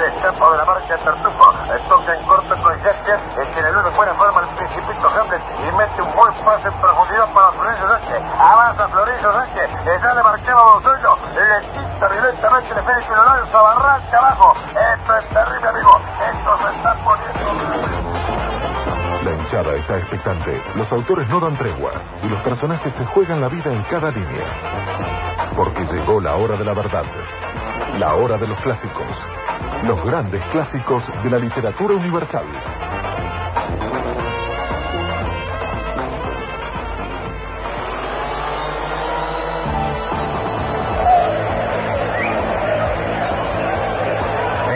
el escapo de la marca Tartufo. Toca en corto con Jacker, el que en el uno fuera forma el principito Hamlet y mete un buen pase en profundidad para Florencio Sánchez. Avanza Florencio Sánchez, ya le marcaba Bosuelo, le quita violentamente el Félix y lo lanza barranca abajo. Esto es terrible, amigo. Esto se está poniendo... La hinchada está expectante, los autores no dan tregua y los personajes se juegan la vida en cada línea. Porque llegó la hora de la verdad, la hora de los clásicos, los grandes clásicos de la literatura universal.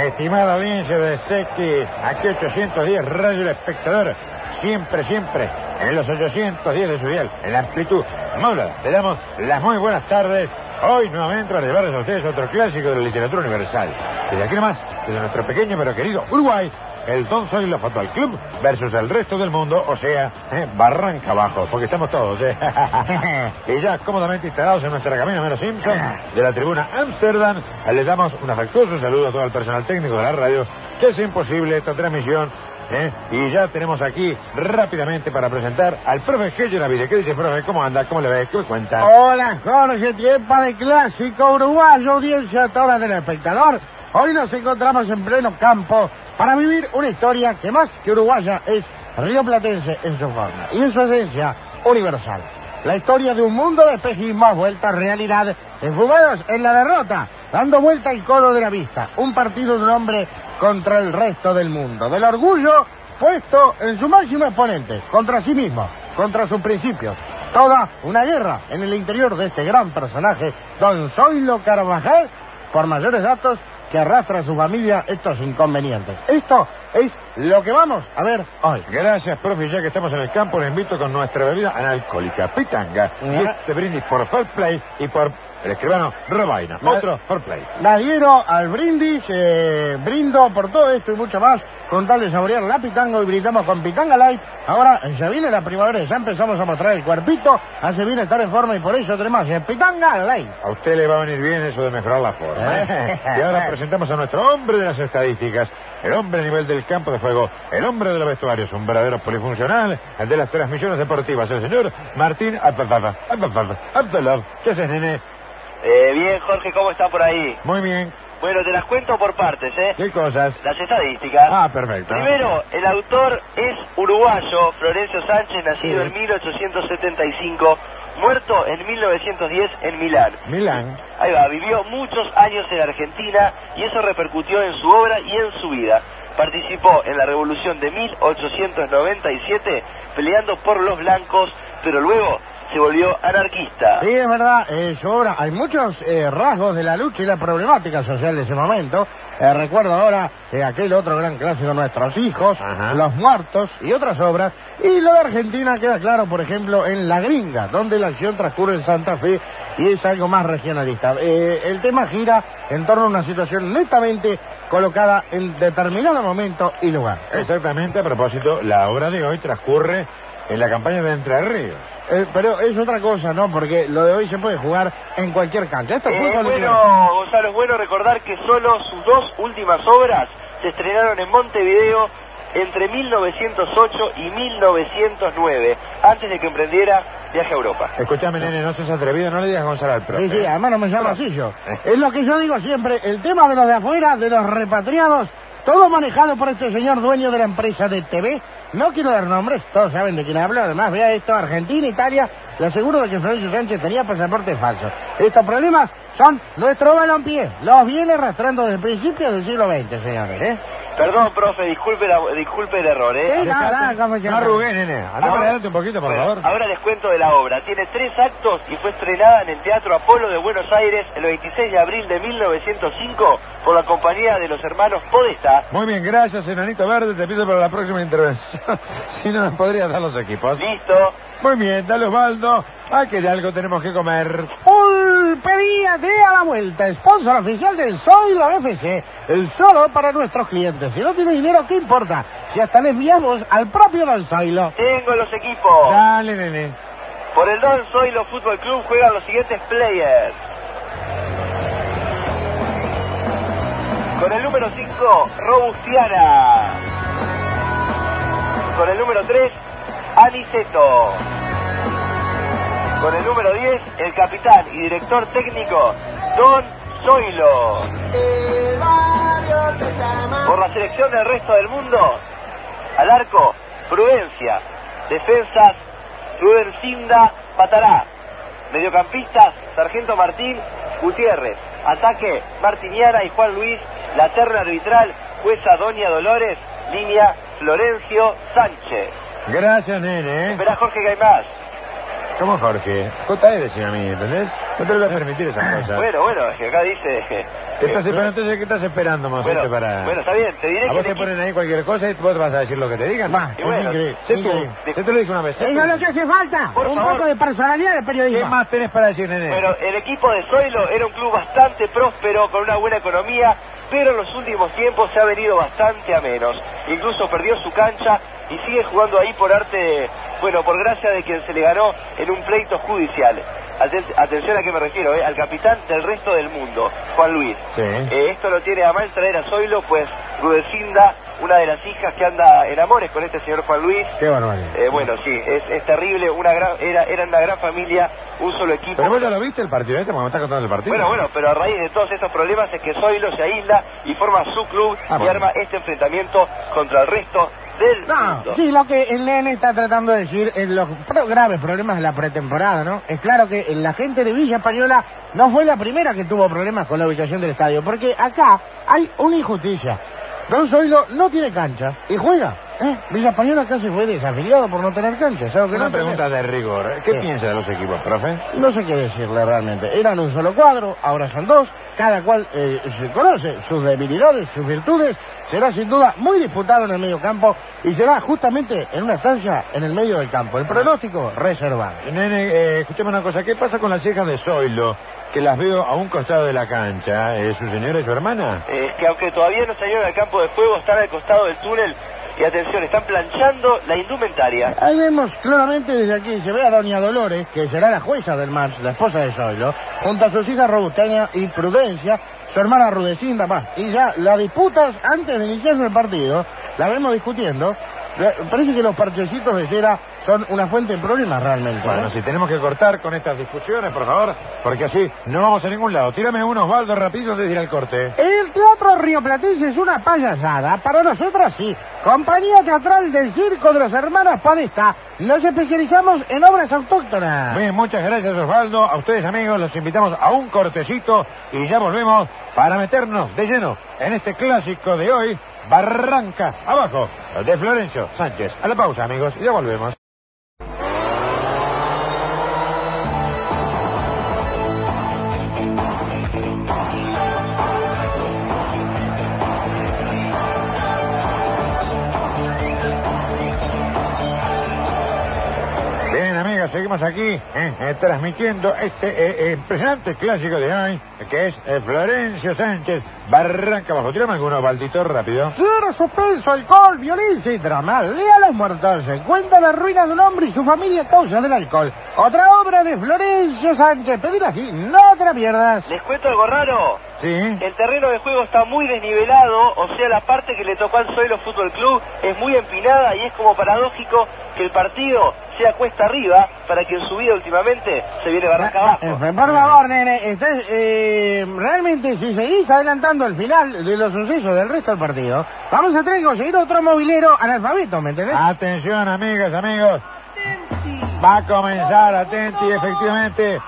Estimada audiencia de Seki, aquí 810 Radio El Espectador, siempre, siempre en los 810 de su dial, en la amplitud modulada. Le damos las muy buenas tardes. Hoy nuevamente a llevarles a ustedes otro clásico de la literatura universal. Desde aquí nomás, desde nuestro pequeño pero querido Uruguay, el Don Zoilo Football Club versus el resto del mundo, o sea, eh, Barranca Abajo, porque estamos todos, ¿eh? y ya cómodamente instalados en nuestra cabina menos Simpson de la tribuna Amsterdam, les damos un afectuoso saludo a todo el personal técnico de la radio que es imposible esta transmisión. ¿eh? Y ya tenemos aquí rápidamente para presentar al profe Gello Navide. ¿Qué dice, profe? ¿Cómo anda? ¿Cómo le ve? ¿Qué cuenta? Hola, Jorge, tiempo de clásico uruguayo, audiencia toda del espectador. Hoy nos encontramos en pleno campo para vivir una historia que más que uruguaya es rioplatense en su forma y en su esencia universal. La historia de un mundo de espejismos vuelta a realidad, enfumados en la derrota, dando vuelta al codo de la vista. Un partido de un hombre contra el resto del mundo. Del orgullo puesto en su máximo exponente, contra sí mismo, contra sus principios. Toda una guerra en el interior de este gran personaje, Don Zoilo Carvajal, por mayores datos que arrastra a su familia estos inconvenientes. Esto es lo que vamos a ver hoy. Gracias, profe. Ya que estamos en el campo, le invito con nuestra bebida analcohólica, pitanga. Y Ah. este brindis por Fair Play y por el escribano Robaina. Otro Fair Play. La adhiero al brindis, eh, brindo por todo esto y mucho más, con tal de saborear la pitanga y brindamos con pitanga light. Ahora ya viene la primavera ya empezamos a mostrar el cuerpito, hace bien estar en forma y por eso tenemos el pitanga light. A usted le va a venir bien eso de mejorar la forma. ¿eh? y ahora presentamos a nuestro hombre de las estadísticas, el hombre a nivel del campo de juego, el hombre de los vestuarios, un verdadero polifuncional, el de las transmisiones deportivas, el señor Martín Abdallah. Abdallah. Abdallah. ¿Qué haces, nene? Eh, bien, Jorge, ¿cómo está por ahí? Muy bien. Bueno, te las cuento por partes, ¿eh? ¿Qué cosas? Las estadísticas. Ah, perfecto. Primero, el autor es uruguayo, Florencio Sánchez, nacido Sí. en 1875, muerto en 1910 en Milán. Milán. Ahí va, vivió muchos años en Argentina y eso repercutió en su obra y en su vida. Participó en la revolución de 1897 peleando por los blancos, pero luego se volvió anarquista. Sí, es verdad, eh, hay muchos eh, rasgos de la lucha y la problemática social de ese momento. Eh, recuerdo ahora eh, aquel otro gran clásico, Nuestros Hijos, Ajá. Los Muertos y otras obras. Y lo de Argentina queda claro, por ejemplo, en La Gringa, donde la acción transcurre en Santa Fe y es algo más regionalista. Eh, el tema gira en torno a una situación netamente colocada en determinado momento y lugar. Exactamente, a propósito, la obra de hoy transcurre en la campaña de Entre Ríos. Eh, pero es otra cosa, ¿no? Porque lo de hoy se puede jugar en cualquier cancha. Esto Eh, fue con- bueno, Gonzalo, es bueno recordar que solo sus dos últimas obras se estrenaron en Montevideo entre 1908 y 1909, antes de que emprendiera viaje a Europa. Escúchame, nene, no seas atrevido, no le digas Gonzalo al profe. Sí, sí, además no me llamo así yo. Es lo que yo digo siempre, el tema de los de afuera, de los repatriados, todo manejado por este señor dueño de la empresa de TV. No quiero dar nombres, todos saben de quién hablo. Además, vea esto, Argentina, Italia, le aseguro de que Florencio Sánchez tenía pasaporte falso. Estos problemas son nuestro balompié. Los viene arrastrando desde principios del siglo XX, señores, ¿eh? Perdón, profe, disculpe, la- disculpe el error, ¿eh? Sí, nada, nada, como que No arrugué, nene. Anda para adelante un poquito, por Bueno, favor. Ahora les cuento de la obra. Tiene tres actos y fue estrenada en el Teatro Apolo de Buenos Aires el 26 de abril de 1905 por la compañía de los hermanos Podesta. Muy bien, gracias, enanito verde. Te pido para la próxima intervención. si no, nos podrías dar los equipos. Listo. Muy bien, dale Osvaldo. Ah, que de algo tenemos que comer. Pulpería de a la vuelta, sponsor oficial del Zoilo FC, solo para nuestros clientes. Si no tiene dinero, ¿qué importa? Si hasta le enviamos al propio Don Zoilo. Tengo los equipos. Dale, nene. Por el Don Zoilo Fútbol Club juegan los siguientes players. Con el número 5, Robustiana. Con el número 3, Aniceto. Con el número 10, el capitán y director técnico, Don Zoilo. Por la selección del resto del mundo, al arco, Prudencia. Defensas, Rudencinda, Patará. Mediocampistas, Sargento Martín, Gutiérrez. Ataque, Martiniana y Juan Luis. La terna arbitral, jueza Doña Dolores. Línea, Florencio Sánchez. Gracias, nene. ¿eh? Espera, Jorge, que más. ¿Cómo Jorge? JE decía a mí, ¿entendés? No te lo voy a permitir esas cosas. Bueno, bueno, es que acá dice... ¿Qué estás esperando? Entonces, ¿qué estás esperando, mocete, Bueno, para...? bueno, está bien, te diré ¿A que vos el te ponen ahí cualquier cosa y vos vas a decir lo que te digan? Va, es bueno, increíble. Sé tú. Sé te lo dije una vez. Eso tú. es lo que hace falta. Por un favor. poco de personalidad de periodismo. ¿Qué más tenés para decir, nene? Bueno, el equipo de Zoilo era un club bastante próspero, con una buena economía, pero en los últimos tiempos se ha venido bastante a menos. Incluso perdió su cancha y sigue jugando ahí por arte, bueno, por gracia de quien se le ganó en un pleito judicial. Aten- atención a qué me refiero, ¿eh? al capitán del resto del mundo, Juan Luis. Sí. Eh, esto lo tiene a mal traer a Zoilo, pues Rudecinda, una de las hijas que anda en amores con este señor Juan Luis, Qué barbaridad. eh, bueno, sí, es, es terrible, una gran, era, eran una gran familia, un solo equipo. ¿Pero vos ya lo viste el partido este? Porque me estás contando el partido. Bueno, bueno, pero a raíz de todos estos problemas es que Zoilo se aísla y forma su club Ah, y bueno. arma este enfrentamiento contra el resto del No, mundo. sí, lo que el nene está tratando de decir es los pro- graves problemas de la pretemporada, ¿no? Es claro que la gente de Villa Española no fue la primera que tuvo problemas con la ubicación del estadio, porque acá hay una injusticia. Don Zoilo no tiene cancha y juega. ¿Eh? Villa Española casi fue desafiliado por no tener cancha. ¿sabes que Una no pregunta de rigor. ¿Qué Sí. piensa de los equipos, profe? No sé qué decirle realmente. Eran un solo cuadro, ahora son dos. Cada cual eh, se conoce sus debilidades, sus virtudes. Será sin duda muy disputado en el medio campo y será justamente en una estancia en el medio del campo. El pronóstico reservado. Nene, eh, escuchame una cosa. ¿Qué pasa con las hijas de Zoilo? Que las veo a un costado de la cancha. ¿Es su señora y su hermana? Eh, Es que aunque todavía no salieron al campo de fuego, están al costado del túnel y atención, están planchando la indumentaria. Ahí vemos claramente desde aquí, se ve a Doña Dolores, que será la jueza del match, la esposa de Zoilo, junto a sus hijas Robusteña y Prudencia, su hermana Rudecinda, más. Y ya las disputas antes de iniciar el partido, la vemos discutiendo. Eh, Parece que los parchecitos de cera son una fuente de problemas realmente. Bueno, ¿eh? si tenemos que cortar con estas discusiones, por favor, porque así no vamos a ningún lado. Tírame unos baldos rápido antes de ir al corte. Teatro rioplatense es una payasada, para nosotros sí. Compañía teatral del Circo de los Hermanos Padesta. Nos especializamos en obras autóctonas. Bien, muchas gracias Osvaldo. A ustedes amigos los invitamos a un cortecito y ya volvemos para meternos de lleno en este clásico de hoy, Barranca Abajo, de Florencio Sánchez. A la pausa amigos y ya volvemos. Aquí eh, eh, transmitiendo este eh, eh, impresionante clásico de hoy, que es eh, Florencio Sánchez, Barranca Abajo. Tirame algunos balditos rápido. Quiere suspenso, alcohol, violencia y drama. Lea Los Muertos. Cuenta la ruina de un hombre y su familia a causa del alcohol. Otra obra de Florencio Sánchez. Pedir así, no te la pierdas. ¿Les cuento algo raro? Sí. El terreno de juego está muy desnivelado, o sea, la parte que le tocó al Zoilo Fútbol Club es muy empinada y es como paradójico que el partido sea cuesta arriba para que en su vida últimamente se viene barranca abajo. Eh, Por favor, nene, eh, realmente si seguís adelantando el final de los sucesos del resto del partido, vamos a tener que conseguir otro movilero analfabeto, ¿me entendés? Atención, amigas, amigos. Va a comenzar, atenti, efectivamente.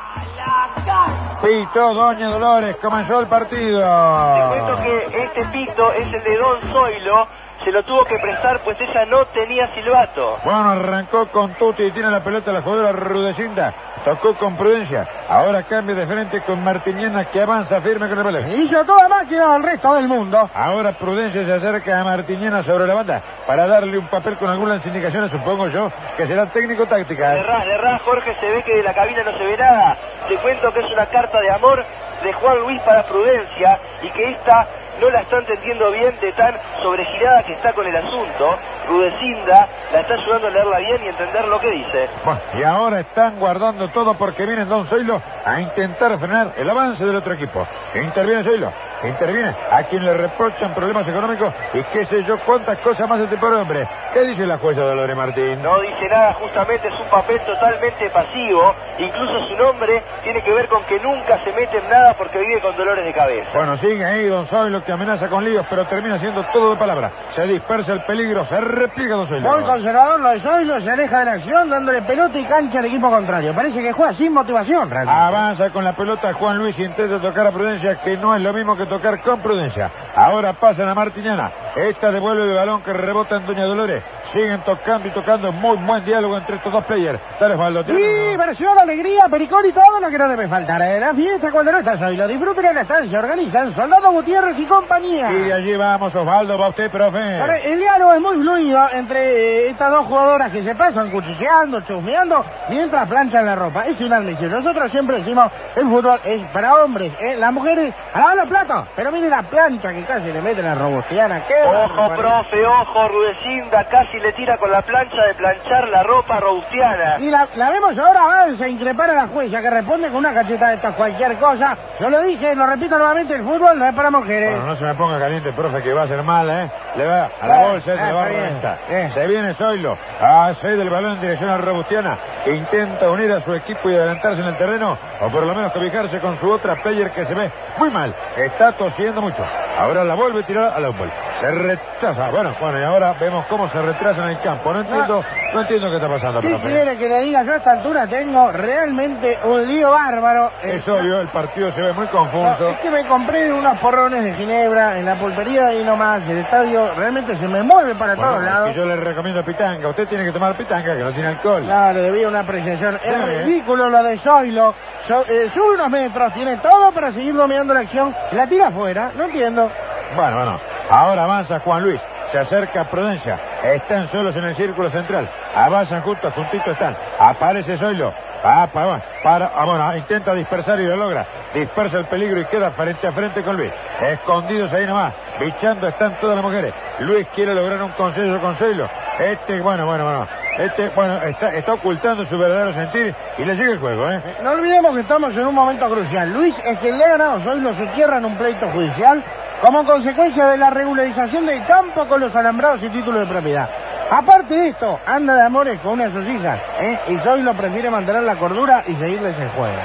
Pito, Doña Dolores, comenzó el partido. Te cuento que este pito es el de Don Zoilo, se lo tuvo que prestar pues ella no tenía silbato. Bueno, arrancó con Tuti y tiene la pelota la jugadora Rudecinda. Tocó con prudencia. Ahora cambia de frente con Martiniana que avanza firme con el balón. Hizo toda máquina al resto del mundo. Ahora Prudencia se acerca a Martiniana sobre la banda para darle un papel con algunas indicaciones, supongo yo, que será técnico-táctica. Le errás, le errás, Jorge, se ve que de la cabina no se ve nada. Te cuento que es una carta de amor de Juan Luis para Prudencia y que esta no la está entendiendo bien de tan sobregirada que está con el asunto. Rudecinda la está ayudando a leerla bien y entender lo que dice. Bueno, y ahora están guardando todo porque viene Don Zoilo a intentar frenar el avance del otro equipo. Interviene Zoilo, interviene a quien le reprochan problemas económicos y qué sé yo cuántas cosas más este pobre hombre. ¿Qué dice la jueza Dolores Martín? No dice nada, justamente es un papel totalmente pasivo. Incluso su nombre tiene que ver con que nunca se mete en nada porque vive con dolores de cabeza. Bueno, sigue ahí Don Zoilo que amenaza con líos, pero termina siendo todo de palabra. Se dispersa el peligro, se repliega Don Zoilo. Muy conservador lo de Zoilo, se aleja de la acción dándole pelota y cancha al equipo contrario. Parece que juega sin motivación, realmente. Avanza con la pelota Juan Luis intenta tocar a Prudencia, que no es lo mismo que tocar con Prudencia. Ahora pasan a Martiñana. Esta devuelve el balón que rebota en Doña Dolores. Siguen tocando y tocando. Muy buen diálogo entre estos dos players. Dale, Osvaldo. Sí, diversión, alegría, pericón y todo lo que no debe faltar. ¿eh? La fiesta cuando no está Zoilo. Disfruten de la estancia. Organizan Soldado Gutiérrez y compañía. Y allí vamos, Osvaldo. Va usted, profe. El diálogo es muy fluido entre eh, estas dos jugadoras que se pasan cuchicheando, chusmeando, mientras planchan la ropa. Es una admisión. Nosotros siempre decimos, el fútbol es para hombres, ¿eh? las mujeres a lavar los platos. Pero mire la plancha que casi le mete la robustiana. ¡Qué Ojo, profe, ojo, Rudecinda casi le tira con la plancha de planchar la ropa robustiana. Y la, la vemos ahora avanza a increpar a la jueza que responde con una cacheta de estas cualquier cosa. Yo lo dije, lo repito nuevamente, el fútbol no es para mujeres. Bueno, no se me ponga caliente, profe, que va a ser mal, ¿eh? Le va a la Eh, bolsa, eh, le va a reventar. Eh. Se viene Zoilo, a seis del balón en dirección a Robustiana, que intenta unir a su equipo y adelantarse en el terreno, o por lo menos cobijarse con su otra player que se ve muy mal. Está tosiendo mucho. Ahora la vuelve a tirar a la. Se retrasa. Bueno, bueno, y ahora vemos cómo se retrasa en el campo. No entiendo, no entiendo qué está pasando, ¿Qué quiere que le diga? Yo a esta altura tengo realmente un lío bárbaro. Eh, Es obvio, el partido se ve muy no, confuso. es que me compré unos porrones de Ginebra en la pulpería y no más. El estadio realmente se me mueve para Bueno, todos lados. yo le recomiendo pitanga. Usted tiene que tomar pitanga, que no tiene alcohol. Claro, debía una apreciación. Es Sí. ridículo lo de Zoilo. So- eh, sube unos metros, tiene todo para seguir dominando la acción. La tira afuera, no entiendo. Bueno, bueno. Ahora avanza Juan Luis. Se acerca Prudencia. Están solos en el círculo central. Avanzan juntos, juntitos están. Aparece Zoilo. Ah, para, para, ah, bueno, intenta dispersar y lo logra. Dispersa el peligro y queda frente a frente con Luis. Escondidos ahí nomás. Bichando están todas las mujeres. Luis quiere lograr un consenso con Zoilo. Este, bueno, bueno, bueno. Este, bueno, está, está ocultando su verdadero sentir y le sigue el juego, ¿eh? No olvidemos que estamos en un momento crucial. Luis es quien le ha ganado Zoilo su tierra en un pleito judicial como consecuencia de la regularización del campo con los alambrados y títulos de propiedad. Aparte de esto, anda de amores con una de sus hijas, ¿eh? Y Zoilo prefiere mantener la cordura y seguirles el juego.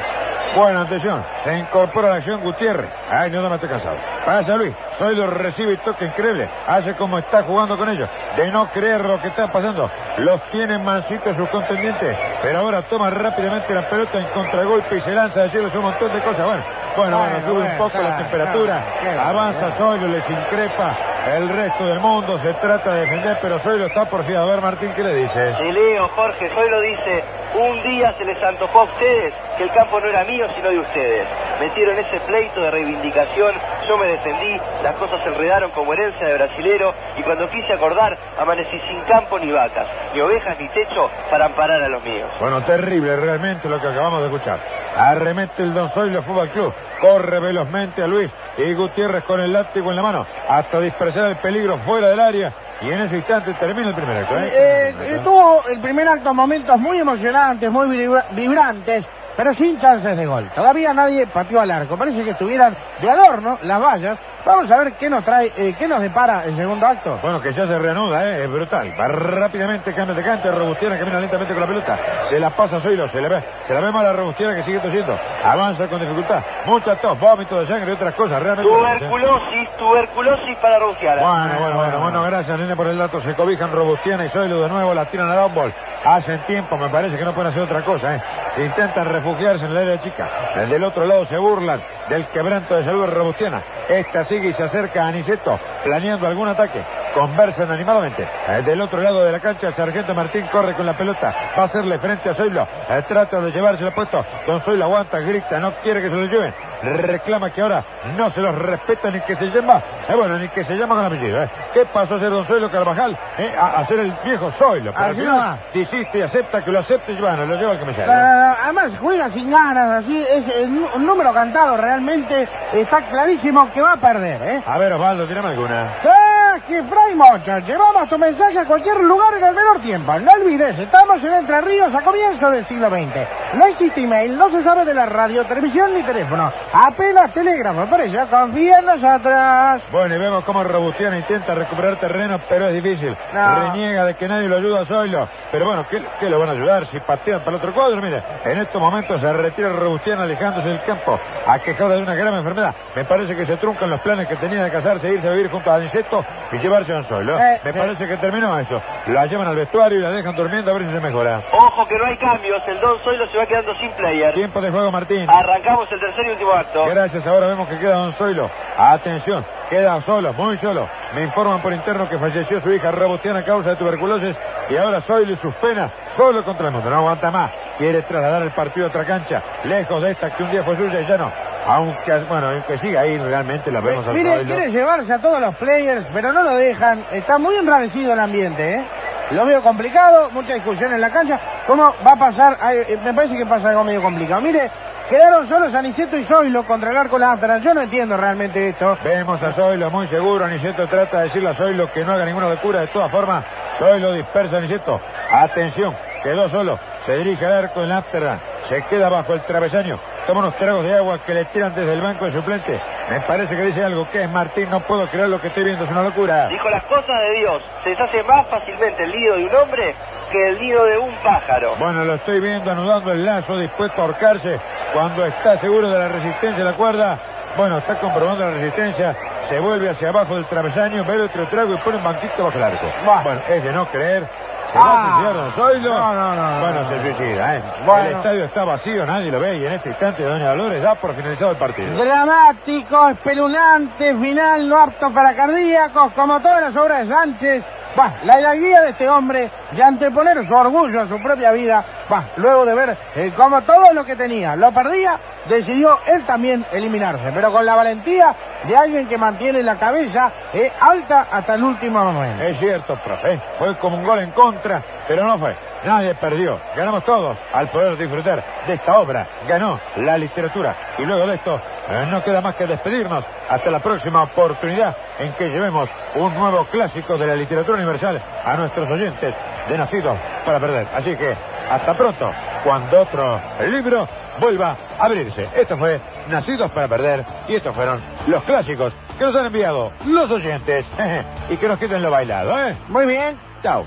Bueno, atención, se incorpora a la acción Gutiérrez. Ay, no, no me estoy cansado. Pasa Luis, Zoilo recibe y toca increíble. Hace como está jugando con ellos. De no creer lo que está pasando. Los tienen mansitos sus contendientes. Pero ahora toma rápidamente la pelota en contragolpe y se lanza de cielo un montón de cosas. Bueno, bueno, bueno, Bueno, sube un poco la temperatura. está, Avanza. Zoilo, les increpa. El resto del mundo se trata de defender, pero Zoilo está porfiado. A ver, Martín, ¿qué le dices? Te leo, Jorge, Zoilo dice, un día se les antojó a ustedes que el campo no era mío sino de ustedes. Metieron ese pleito de reivindicación, yo me defendí, las cosas se enredaron como herencia de brasilero y cuando quise acordar amanecí sin campo ni vacas, ni ovejas ni techo para amparar a los míos. Bueno, terrible realmente lo que acabamos de escuchar. Arremete el Don Zoilo Fútbol Club. Corre velozmente a Luis y Gutiérrez con el látigo en la mano hasta dispersar el peligro fuera del área. Y en ese instante termina el primer acto. ¿eh? Eh, eh, tuvo el primer acto momentos muy emocionantes, muy vibra- vibrantes, pero sin chances de gol. Todavía nadie pateó al arco. Parece que estuvieran de adorno las vallas. Vamos a ver qué nos trae, eh, qué nos depara el segundo acto. Bueno, que ya se reanuda, ¿eh? es brutal. Va rápidamente, cambia de cancha, Robustiana camina lentamente con la pelota. Se la pasa a Zoilo, se le ve, se la ve mal a Robustiana que sigue tosiendo. Avanza con dificultad. Mucha tos, vómito de sangre y otras cosas. Realmente. Tuberculosis, tuberculosis para Rugiara. Bueno, bueno, bueno, bueno, gracias, nene, por el dato. Se cobijan Robustiana y Zoilo de nuevo, la tiran a Downball. Hacen tiempo, me parece que no pueden hacer otra cosa, ¿eh? Intentan refugiarse en el área chica. Desde el otro lado se burlan del quebranto de salud de Robustiana. Esta sigue y se acerca a Aniceto, planeando algún ataque. Conversan animadamente. Eh, del otro lado de la cancha, Sargento Martín corre con la pelota, va a hacerle frente a Zoilo, eh, trata de llevárselo puesto, Don Zoilo aguanta, grita, no quiere que se lo lleven, reclama que ahora no se los respeta ni que se llama, eh, bueno, ni que se llama con apellido. Eh. ¿Qué pasó a ser Don Zoilo Carvajal? A, ser el viejo Zoilo, pero al final desiste y acepta que lo acepte y bueno, lo lleva al comisario. Ah, además juega sin ganas, así es el un número cantado realmente está clarísimo que va a perder, ¿eh? A ver, Osvaldo, tirame alguna. ¡Ah, que Fray Mocha! Llevamos tu mensaje a cualquier lugar en el menor tiempo. No olvides, estamos en Entre Ríos a comienzos del siglo XX. No existe email, no se sabe de la radio, televisión ni teléfono. Apenas telégrafo, por eso confía en nosotros. Bueno, y vemos cómo Robustiano intenta recuperar terreno, pero es difícil. No. Reniega de que nadie lo ayuda a Zoilo. Pero bueno, ¿qué, qué lo van a ayudar si patean para el otro cuadro? Mire, en estos momentos se retira Robustiano alejándose del campo, aquejado de una grave enfermedad. Me parece que se truncan los planes que tenía de casarse, irse a vivir junto a Aniceto y llevarse un Zoilo. Eh, Me eh. parece que terminó eso. La llevan al vestuario y la dejan durmiendo a ver si se mejora. Ojo que no hay cambios, el Don Zoilo se va quedando sin player. Tiempo de juego, Martín. Arrancamos el tercer y último acto. Gracias, ahora vemos que queda Don Zoilo. Atención, queda solo, muy solo. Me informan por interno que falleció su hija Robustiana a causa de tuberculosis y ahora Zoilo y sus penas solo contra el mundo. No aguanta más. Quiere trasladar el partido a otra cancha, lejos de esta que un día fue suya y ya no. Aunque, bueno, aunque siga ahí, realmente la vemos al Mire, quiere llevarse a todos los players, pero no lo dejan. Está muy enrarecido el ambiente, ¿eh? Lo veo complicado, mucha discusión en la cancha. ¿Cómo va a pasar? Ay, eh, me parece que pasa algo medio complicado. Mire, quedaron solos Aniceto y Zoilo contra el arco Amsterdam. Yo no entiendo realmente esto. Vemos a Zoilo muy seguro. Aniceto trata de decirle a Zoilo que no haga ninguna locura. De todas formas, Zoilo dispersa a Aniceto. Atención, quedó solo. Se dirige al arco en Amsterdam. Se queda bajo el travesaño. Toma unos tragos de agua que le tiran desde el banco de suplente. Me parece que dice algo. ¿Qué es Martín? No puedo creer lo que estoy viendo. Es una locura. Dijo las cosas de Dios. Se deshace más fácilmente el nido de un hombre que el nido de un pájaro. Bueno, lo estoy viendo anudando el lazo, dispuesto a ahorcarse. Cuando está seguro de la resistencia de la cuerda, bueno, está comprobando la resistencia. Se vuelve hacia abajo del travesaño, bebe otro trago y pone un banquito bajo el arco. Bueno, es de no creer. ¿Se Ah. va Zoilo? No, no, no, no, Bueno, no, se suicida, ¿eh? Bueno. El estadio está vacío, nadie lo ve y en este instante Doña Dolores da por finalizado el partido. Dramático, espeluznante, final no apto para cardíacos, como todas las obras de Sánchez. Bah, la hidalguía de este hombre de anteponer su orgullo a su propia vida, luego de ver eh, como todo lo que tenía lo perdía, decidió él también eliminarse, pero con la valentía de alguien que mantiene la cabeza eh, alta hasta el último momento. Es cierto, profe. Fue como un gol en contra, pero no fue. Nadie perdió. Ganamos todos al poder disfrutar de esta obra. Ganó la literatura. Y luego de esto, eh, no queda más que despedirnos hasta la próxima oportunidad en que llevemos un nuevo clásico de la literatura universal a nuestros oyentes de Nacidos para Perder. Así que, hasta pronto, cuando otro libro vuelva a abrirse. Esto fue Nacidos para Perder y estos fueron los clásicos que nos han enviado los oyentes y que nos quiten lo bailado, ¿eh? Muy bien. Chao.